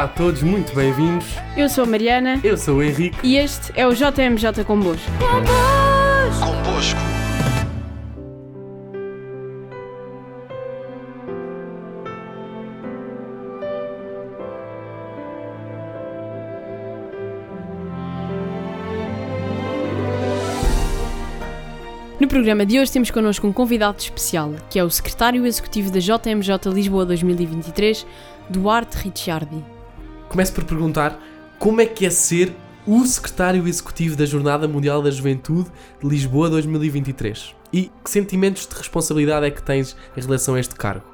Olá a todos, muito bem-vindos. Eu sou a Mariana. Eu sou o Henrique. E este é o JMJ Convosco. Convosco. No programa de hoje temos connosco um convidado especial, que é o secretário executivo da JMJ Lisboa 2023, Duarte Ricciardi. Começo por perguntar como é que é ser o secretário executivo da Jornada Mundial da Juventude de Lisboa 2023 e que sentimentos de responsabilidade é que tens em relação a este cargo?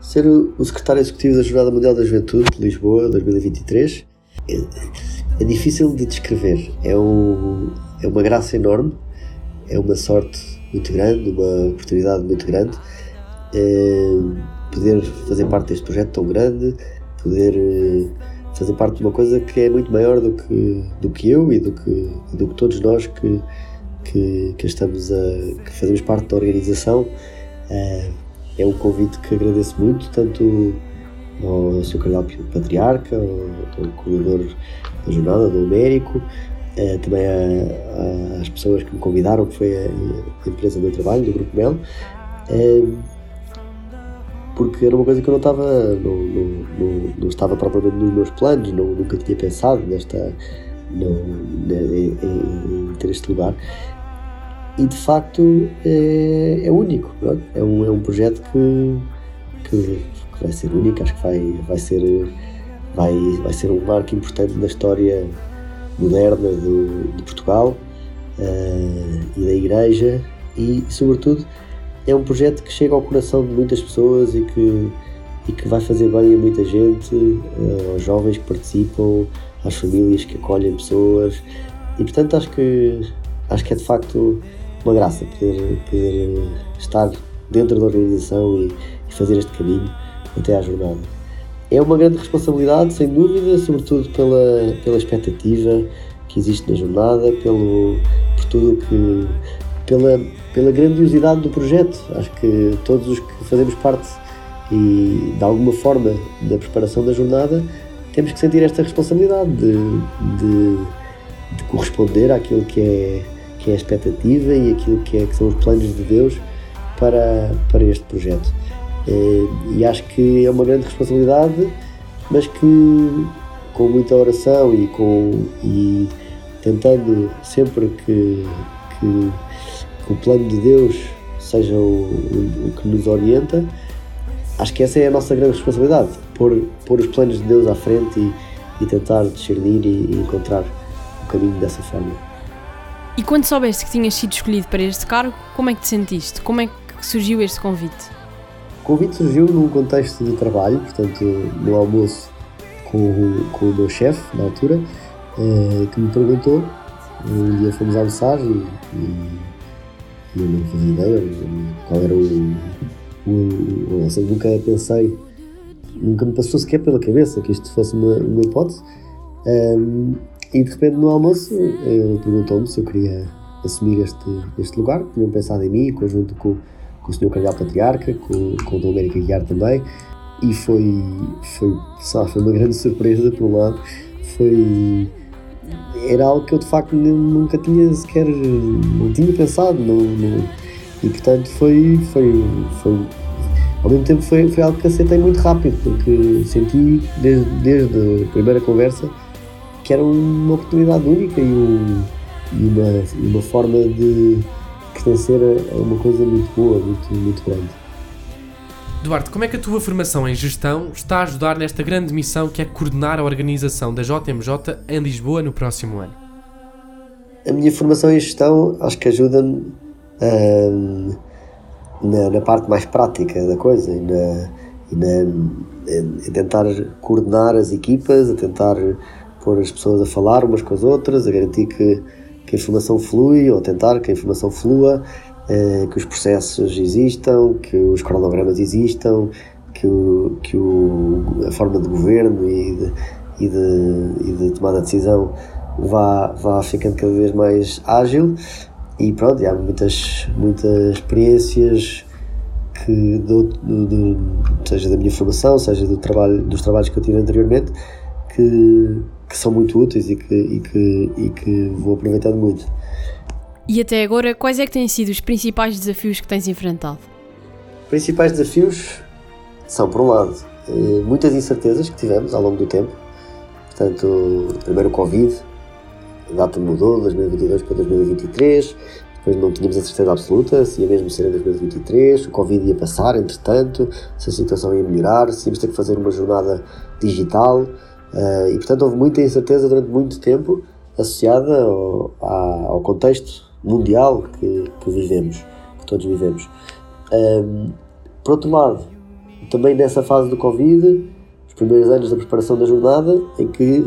Ser o secretário executivo da Jornada Mundial da Juventude de Lisboa 2023 é, é difícil de descrever. É, um, é uma graça enorme é uma sorte muito grande, uma oportunidade muito grande. É, poder fazer parte deste projeto tão grande, poder eh, fazer parte de uma coisa que é muito maior do que, do que eu e do que, do que todos nós que, que, que estamos a, que fazemos parte da organização. É, é um convite que agradeço muito, tanto ao Sr. Cardeal Patriarca, ao, ao coordenador da jornada, do Américo, é, também às pessoas que me convidaram, que foi a, a empresa do meu trabalho, do Grupo Mel, é, porque era uma coisa que eu não estava, não, não, não, não estava propriamente nos meus planos, não, nunca tinha pensado nesta, não, em, em, ter este lugar. E de facto é, é único, é um, é um projeto que, que, que, vai ser único, acho que vai, vai, ser, vai, vai ser um marco importante na história moderna do, de Portugal uh, e da Igreja e, sobretudo, é um projeto que chega ao coração de muitas pessoas e que, e que vai fazer bem a muita gente, uh, aos jovens que participam, às famílias que acolhem pessoas e, portanto, acho que, acho que é de facto uma graça poder, poder estar dentro da organização e, e fazer este caminho até à jornada. É uma grande responsabilidade, sem dúvida, sobretudo pela, pela expectativa que existe na jornada, pelo, por tudo que. Pela, pela grandiosidade do projeto. Acho que todos os que fazemos parte e de alguma forma da preparação da jornada temos que sentir esta responsabilidade de, de, de corresponder àquilo que é, que é a expectativa e aquilo que, é, que são os planos de Deus para, para este projeto. Eh, e acho que é uma grande responsabilidade, mas que com muita oração e, com, e tentando sempre que, que, que o plano de Deus seja o, o, que nos orienta, acho que essa é a nossa grande responsabilidade, pôr, pôr os planos de Deus à frente e, e tentar discernir e, e encontrar o caminho dessa forma. E quando soubeste que tinhas sido escolhido para este cargo, como é que te sentiste? Como é que surgiu este convite? O convite surgiu num contexto de trabalho, portanto, no almoço com, o, com o meu chefe, na altura, eh, que me perguntou. Um dia fomos almoçar e, e, eu não fazia ideia qual era o. o, o seja, nunca pensei, nunca me passou sequer pela cabeça que isto fosse uma, uma hipótese. Um, e de repente no almoço ele perguntou-me se eu queria assumir este, este lugar, tinham pensado em mim, conjunto com com o Sr. Cardeal Patriarca, com, com o Dom América Guiar também, e foi, foi, sabe, foi uma grande surpresa, por um lado, foi era algo que eu de facto nunca tinha sequer não tinha pensado e portanto foi, foi, foi ao mesmo tempo foi, foi algo que aceitei muito rápido porque senti desde, desde a primeira conversa que era uma oportunidade única e, um, e uma, uma forma de pertencer a uma coisa muito boa, muito, muito grande. Duarte, como é que a tua formação em gestão está a ajudar nesta grande missão que é coordenar a organização da JMJ em Lisboa no próximo ano? A minha formação em gestão acho que ajuda-me hum, na, na, parte mais prática da coisa e, na, e na, tentar coordenar as equipas, a tentar pôr as pessoas a falar umas com as outras, a garantir que que a informação flui, ou tentar que a informação flua, que os processos existam, que os cronogramas existam, que, o, que o, a forma de governo e de, e de, e de tomada de decisão vá, vá ficando cada vez mais ágil. E pronto, há muitas, muitas experiências que do, do, do, seja da minha formação, seja do trabalho, dos trabalhos que eu tive anteriormente, que, que são muito úteis e que, e, que, e que vou aproveitando muito. E até agora, quais é que têm sido os principais desafios que tens enfrentado? Principais desafios são, por um lado, eh, muitas incertezas que tivemos ao longo do tempo. Portanto, primeiro o Covid, a data mudou de 2022 para 2023, depois não tínhamos a certeza absoluta se ia mesmo ser em 2023, o Covid ia passar, entretanto, se a situação ia melhorar, se íamos ter que fazer uma jornada digital. Eh, e, portanto, houve muita incerteza durante muito tempo associada ao contexto mundial que, que, vivemos, que todos vivemos. Um, por outro lado, também nessa fase do Covid, os primeiros anos da preparação da jornada, em que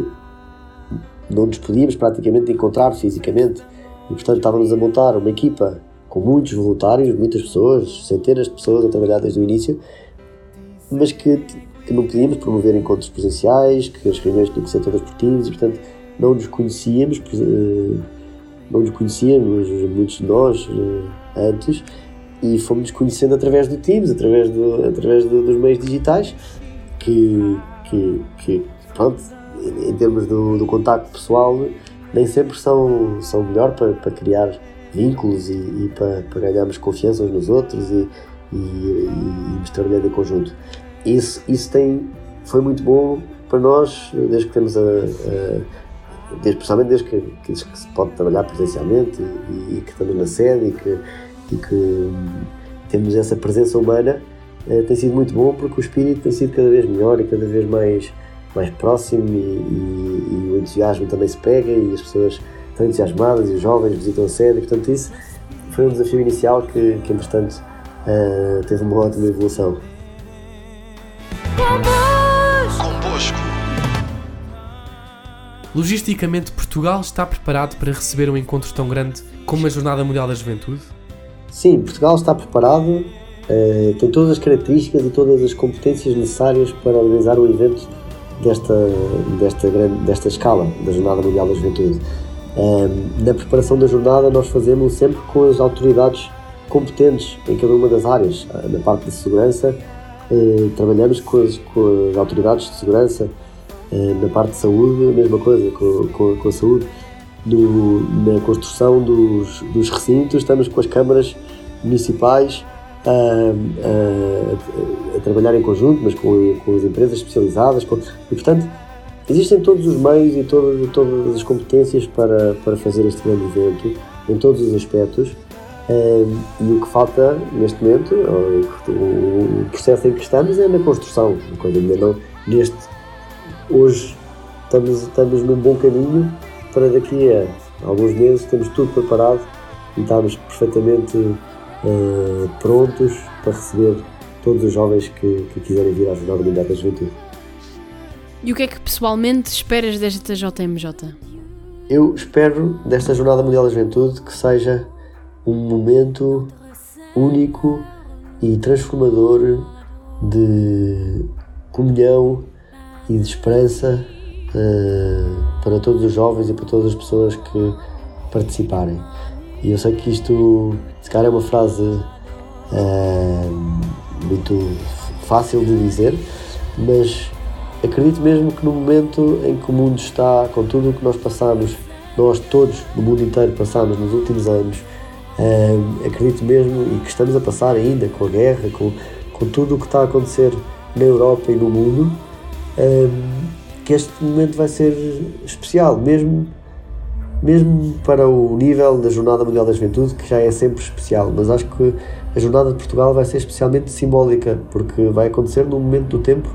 não nos podíamos praticamente encontrar fisicamente e, portanto, estávamos a montar uma equipa com muitos voluntários, muitas pessoas, centenas de pessoas a trabalhar desde o início, mas que, que não podíamos promover encontros presenciais, que as reuniões tinham que ser todas por e, portanto, não nos conhecíamos, eh, não nos conhecíamos, muitos de nós, eh, antes, e fomos conhecendo através do Teams, através, do, através do, dos meios digitais, que, que, que pronto, em termos do, do contacto pessoal, nem sempre são, são melhor para, para criar vínculos e, e para, para, ganharmos confiança uns nos outros e, e, e irmos trabalhando em conjunto. Isso, isso tem, foi muito bom para nós, desde que temos a, a desde, especialmente desde que, que, se pode trabalhar presencialmente e, e, que estamos na sede e que, e que hum, temos essa presença humana, eh, tem sido muito bom porque o espírito tem sido cada vez melhor e cada vez mais, mais próximo e, e, e o entusiasmo também se pega e as pessoas estão entusiasmadas e os jovens visitam a sede, e, portanto isso foi um desafio inicial que, que entretanto uh, teve uma ótima evolução. Logisticamente, Portugal está preparado para receber um encontro tão grande como a Jornada Mundial da Juventude? Sim, Portugal está preparado, eh, tem todas as características e todas as competências necessárias para organizar um evento desta, desta, grande, desta escala da Jornada Mundial da Juventude. Eh, na preparação da jornada, nós fazemos sempre com as autoridades competentes em cada uma das áreas. Eh, na parte de segurança, trabalhamos com as, com as autoridades de segurança eh, na parte de saúde, a mesma coisa com, com, com a saúde. Na construção dos, dos recintos, estamos com as câmaras municipais a, a, a, trabalhar em conjunto, mas com, com as empresas especializadas. Com, e, portanto, existem todos os meios e todo, todas as competências para, para fazer este grande evento, em todos os aspectos. Um, e o que falta neste momento, o, processo em que estamos é na construção, coisa ainda não neste hoje estamos, estamos num bom caminho para daqui a alguns meses temos tudo preparado e estamos perfeitamente uh, prontos para receber todos os jovens que, que quiserem vir à Jornada Mundial da Juventude. E o que é que pessoalmente esperas desta JMJ? Eu espero desta Jornada Mundial da Juventude que seja um momento único e transformador de comunhão e de esperança uh, para todos os jovens e para todas as pessoas que participarem. E eu sei que isto, se calhar, é uma frase uh, muito fácil de dizer, mas acredito mesmo que no momento em que o mundo está, com tudo o que nós passamos, nós todos no mundo inteiro passamos nos últimos anos, uh, acredito mesmo e que estamos a passar ainda com a guerra, com, com tudo o que está a acontecer na Europa e no mundo, que este momento vai ser especial, mesmo, mesmo para o nível da Jornada Mundial da Juventude, que já é sempre especial, mas acho que a Jornada de Portugal vai ser especialmente simbólica, porque vai acontecer num momento do tempo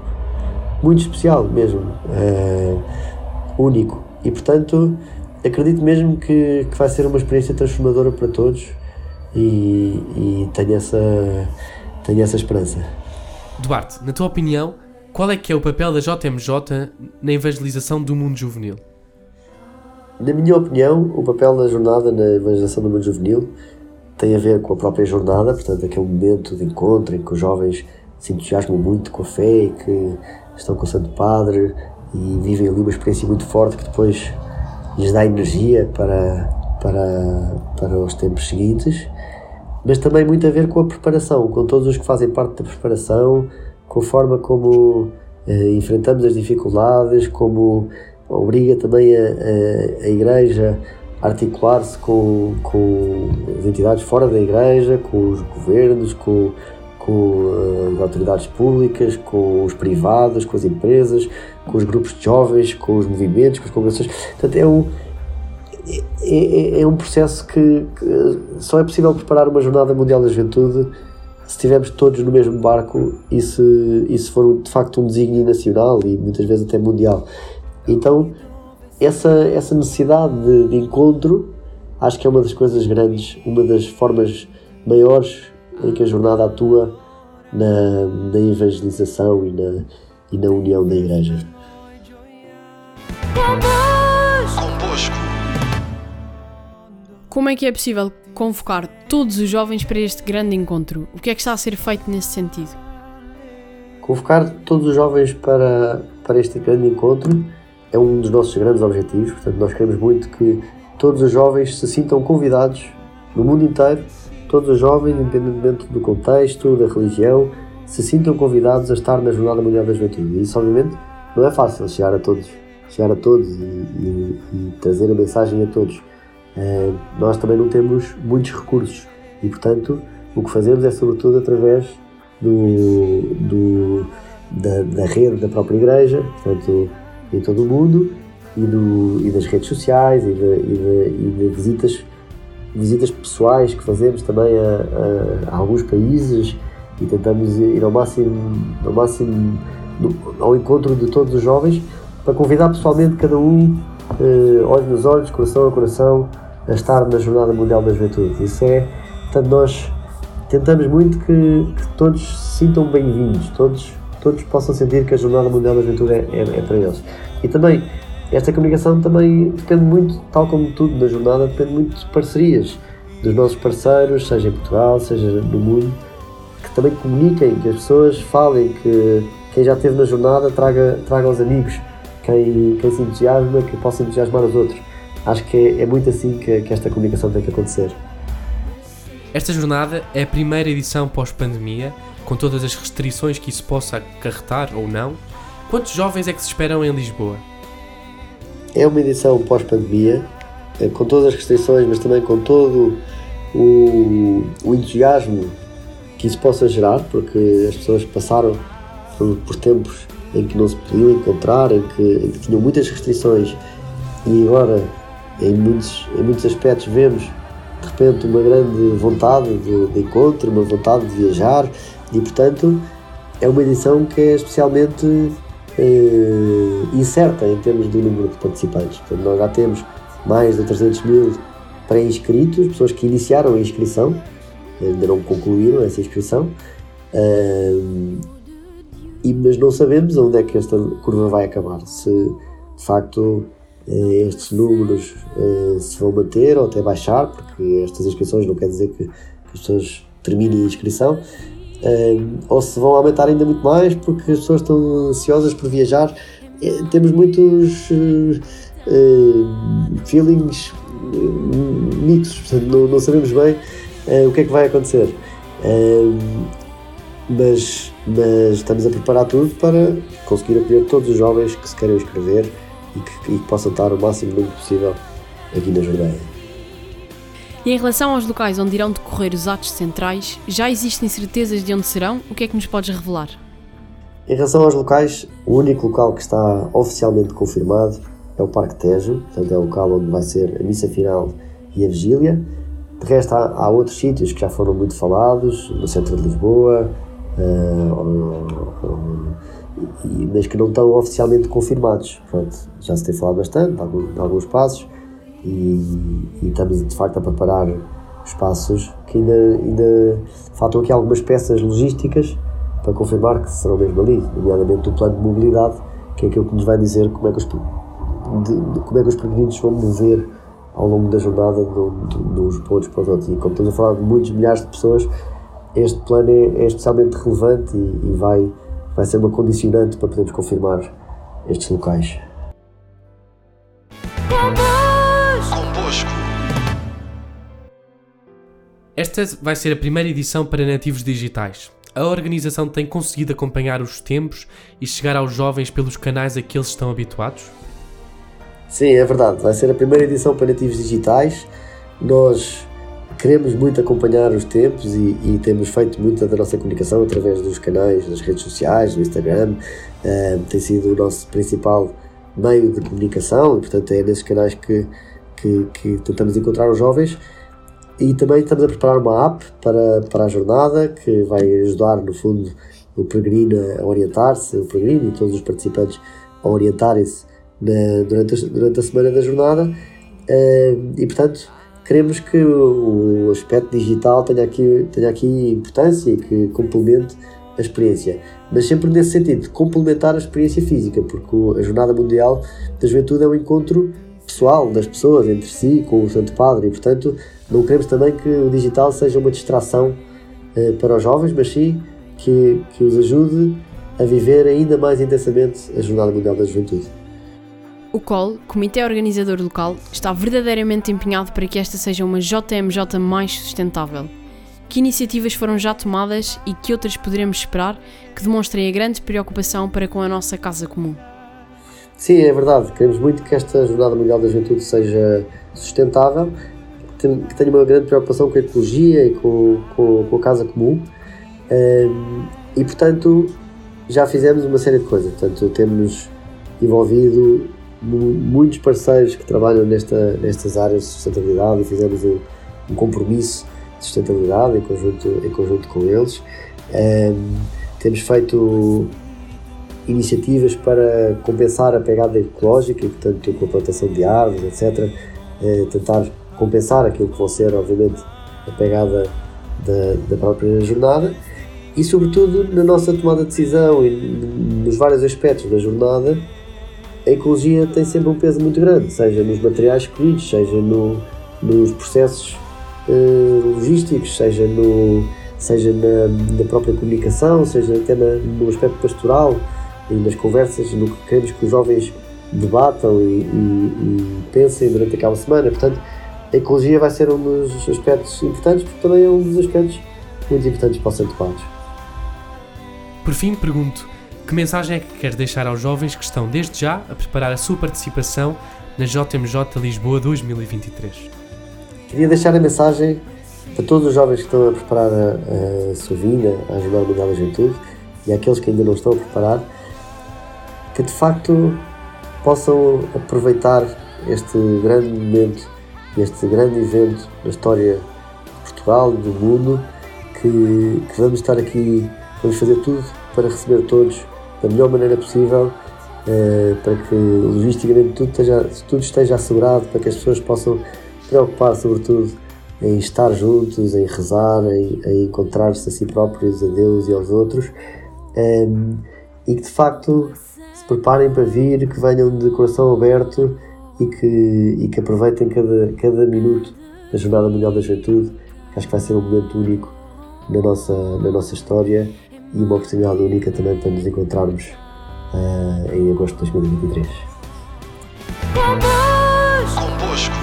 muito especial mesmo, uh, único. E portanto, acredito mesmo que, que vai ser uma experiência transformadora para todos e, e tenho, essa, tenho essa esperança. Duarte, na tua opinião, qual é que é o papel da JMJ na evangelização do mundo juvenil? Na minha opinião, o papel da jornada na evangelização do mundo juvenil tem a ver com a própria jornada, portanto, aquele momento de encontro em que os jovens se entusiasmam muito com a fé e que estão com o Santo Padre e vivem ali uma experiência muito forte que depois lhes dá energia para, para, para os tempos seguintes, mas também muito a ver com a preparação, com todos os que fazem parte da preparação, com a forma como uh, enfrentamos as dificuldades, como obriga também a, a, a Igreja a articular-se com, com as entidades fora da Igreja, com os governos, com, com eh, as autoridades públicas, com os privados, com as empresas, com os grupos de jovens, com os movimentos, com as congregações. Portanto, é um, é, é, é um processo que, que, só é possível preparar uma Jornada Mundial da Juventude se estivermos todos no mesmo barco e se, e se for de facto um desígnio nacional e muitas vezes até mundial. Então, essa, essa necessidade de, de encontro acho que é uma das coisas grandes, uma das formas maiores em que a jornada atua na, na evangelização e na, e na união da Igreja. Como é que é possível convocar todos os jovens para este grande encontro? O que é que está a ser feito nesse sentido? Convocar todos os jovens para, para este grande encontro é um dos nossos grandes objetivos. Portanto, nós queremos muito que todos os jovens se sintam convidados no mundo inteiro, todos os jovens, independentemente do contexto, da religião, se sintam convidados a estar na Jornada Mundial da Juventude. E isso, obviamente, não é fácil chegar a todos, chegar a todos e, e, e trazer a mensagem a todos. Uh, nós também não temos muitos recursos e, portanto, o que fazemos é, sobretudo, através do, do da, da, rede da própria Igreja, portanto, em todo o mundo, e, do, e das redes sociais e de, e de, e de visitas, visitas pessoais que fazemos também a, a, a alguns países e tentamos ir ao máximo, ao máximo ao encontro de todos os jovens para convidar pessoalmente cada um, eh, olhos nos olhos, coração a coração, a estar na Jornada Mundial da Juventude. Isso é, portanto, nós tentamos muito que, que todos se sintam bem-vindos, todos, todos possam sentir que a Jornada Mundial da Juventude é, é, é para eles. E também, esta comunicação também depende muito, tal como tudo na jornada, depende muito de parcerias dos nossos parceiros, seja em Portugal, seja no mundo, que também comuniquem, que as pessoas falem, que quem já esteve na jornada traga, traga aos amigos, quem, quem se entusiasma, que possa entusiasmar os outros. Acho que é, é muito assim que, que esta comunicação tem que acontecer. Esta jornada é a primeira edição pós-pandemia, com todas as restrições que isso possa acarretar ou não. Quantos jovens é que se esperam em Lisboa? É uma edição pós-pandemia, eh, com todas as restrições, mas também com todo o, o entusiasmo que isso possa gerar, porque as pessoas passaram por, por tempos em que não se podiam encontrar, em que, em que tinham muitas restrições e agora em muitos, em muitos aspectos vemos de repente uma grande vontade de, de encontro, uma vontade de viajar e portanto é uma edição que é especialmente eh, incerta em termos de número de participantes. Portanto, nós já temos mais de 300 mil pré-inscritos, pessoas que iniciaram a inscrição, ainda não concluíram essa inscrição, uh, e, mas não sabemos onde é que esta curva vai acabar. Se de facto eh, estes números uh, se vão manter ou até baixar, porque estas inscrições não quer dizer que, que as pessoas terminem a inscrição, uh, ou se vão aumentar ainda muito mais porque as pessoas estão ansiosas por viajar. temos muitos feelings mixos, portanto não, não sabemos bem o que é que vai acontecer. mas, mas estamos a preparar tudo para conseguir acolher todos os jovens que se queiram inscrever e que, e que possam estar o máximo número possível aqui na jornada. E em relação aos locais onde irão decorrer os atos centrais, já existem certezas de onde serão? O que é que nos podes revelar? Em relação aos locais, o único local que está oficialmente confirmado é o Parque Tejo, portanto é o local onde vai ser a missa final e a vigília. De resto, há, há outros sítios que já foram muito falados, no centro de Lisboa, uh, mas que não estão oficialmente confirmados. Pronto, já se tem falado bastante, alguns, alguns passos, e, e, estamos de facto a preparar espaços que ainda, ainda faltam aqui algumas peças logísticas para confirmar que serão mesmo ali, nomeadamente o plano de mobilidade, que é aquilo que nos vai dizer como é que os, de, de, como é que os peregrinos vão mover ao longo da jornada uns pontos para os outros. E como estamos a falar de muitos milhares de pessoas, este plano é, é especialmente relevante e, e vai vai ser uma condicionante para podermos confirmar estes locais. Convosco. Esta vai ser a primeira edição para nativos digitais. A organização tem conseguido acompanhar os tempos e chegar aos jovens pelos canais a que eles estão habituados? Sim, é verdade. Vai ser a primeira edição para nativos digitais. Nós queremos muito acompanhar os tempos e, e, temos feito muita da nossa comunicação através dos canais, das redes sociais, do Instagram. Uh, tem sido o nosso principal meio de comunicação e, portanto, é nesses canais que, que, que, tentamos encontrar os jovens. E também estamos a preparar uma app para, para a jornada que vai ajudar, no fundo, o peregrino a orientar-se, o peregrino e todos os participantes a orientarem-se durante, a, durante a semana da jornada. Uh, e, portanto, queremos que o aspecto digital tenha aqui, tenha aqui importância e que complemente a experiência, mas sempre nesse sentido, complementar a experiência física, porque a Jornada Mundial da Juventude é um encontro pessoal das pessoas entre si, com o Santo Padre, e portanto não queremos também que o digital seja uma distração eh, para os jovens, mas sim que, que os ajude a viver ainda mais intensamente a Jornada Mundial da Juventude. O COL, Comitê Organizador Local, está verdadeiramente empenhado para que esta seja uma JMJ mais sustentável. Que iniciativas foram já tomadas e que outras poderemos esperar que demonstrem a grande preocupação para com a nossa casa comum? Sim, é verdade. Queremos muito que esta Jornada Mundial da Juventude seja sustentável, que tenha uma grande preocupação com a ecologia e com, com, com a casa comum. e, portanto, já fizemos uma série de coisas. Portanto, temos envolvido muitos parceiros que trabalham nesta, nestas áreas de sustentabilidade e fizemos um, um compromisso de sustentabilidade em conjunto, em conjunto com eles. Um, temos feito iniciativas para compensar a pegada ecológica portanto, com a plantação de árvores, etc. Uh, tentar compensar aquilo que vão ser, obviamente, a pegada da, da própria jornada e, sobretudo, na nossa tomada de decisão e nos vários aspectos da jornada a ecologia tem sempre um peso muito grande, seja nos materiais escolhidos, seja no, nos processos uh, logísticos, seja, no, seja na, na, própria comunicação, seja até na, no aspecto pastoral e nas conversas, no que queremos que os jovens debatam e, e, e pensem durante aquela semana. Portanto, a ecologia vai ser um dos aspectos importantes, porque também é um dos aspectos muito importantes para o Santo. Por fim, pergunto que mensagem é que quer deixar aos jovens que estão desde já a preparar a sua participação na JMJ Lisboa 2023? Queria deixar a mensagem para todos os jovens que estão a preparar a, a sua vinda à Jornada Mundial da Juventude e àqueles que ainda não estão a preparar, que de facto possam aproveitar este grande momento, este grande evento na história de Portugal, do mundo, que, que vamos estar aqui, vamos fazer tudo para receber todos da melhor maneira possível eh, para que logisticamente tudo esteja, tudo esteja assegurado, para que as pessoas possam preocupar sobretudo em estar juntos, em rezar, em, em encontrar-se a si próprios, a Deus e aos outros. Ehm, e que de facto se preparem para vir, que venham de coração aberto e que, e que aproveitem cada, cada minuto da Jornada Mundial da Juventude, que acho que vai ser um momento único na nossa, na nossa história e uma oportunidade única também para nos encontrarmos uh, em agosto de 2023. Convosco.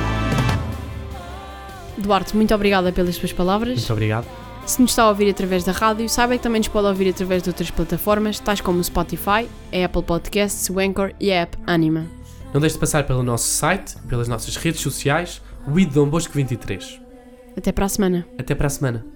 Duarte, muito obrigada pelas suas palavras. Muito obrigado. Se nos está a ouvir através da rádio, saiba que também nos pode ouvir através de outras plataformas, tais como o Spotify, a Apple Podcasts, o Anchor e a app Anima. Não deixe de passar pelo nosso site, pelas nossas redes sociais, o Dom Bosco 23. Até para a semana. Até para a semana.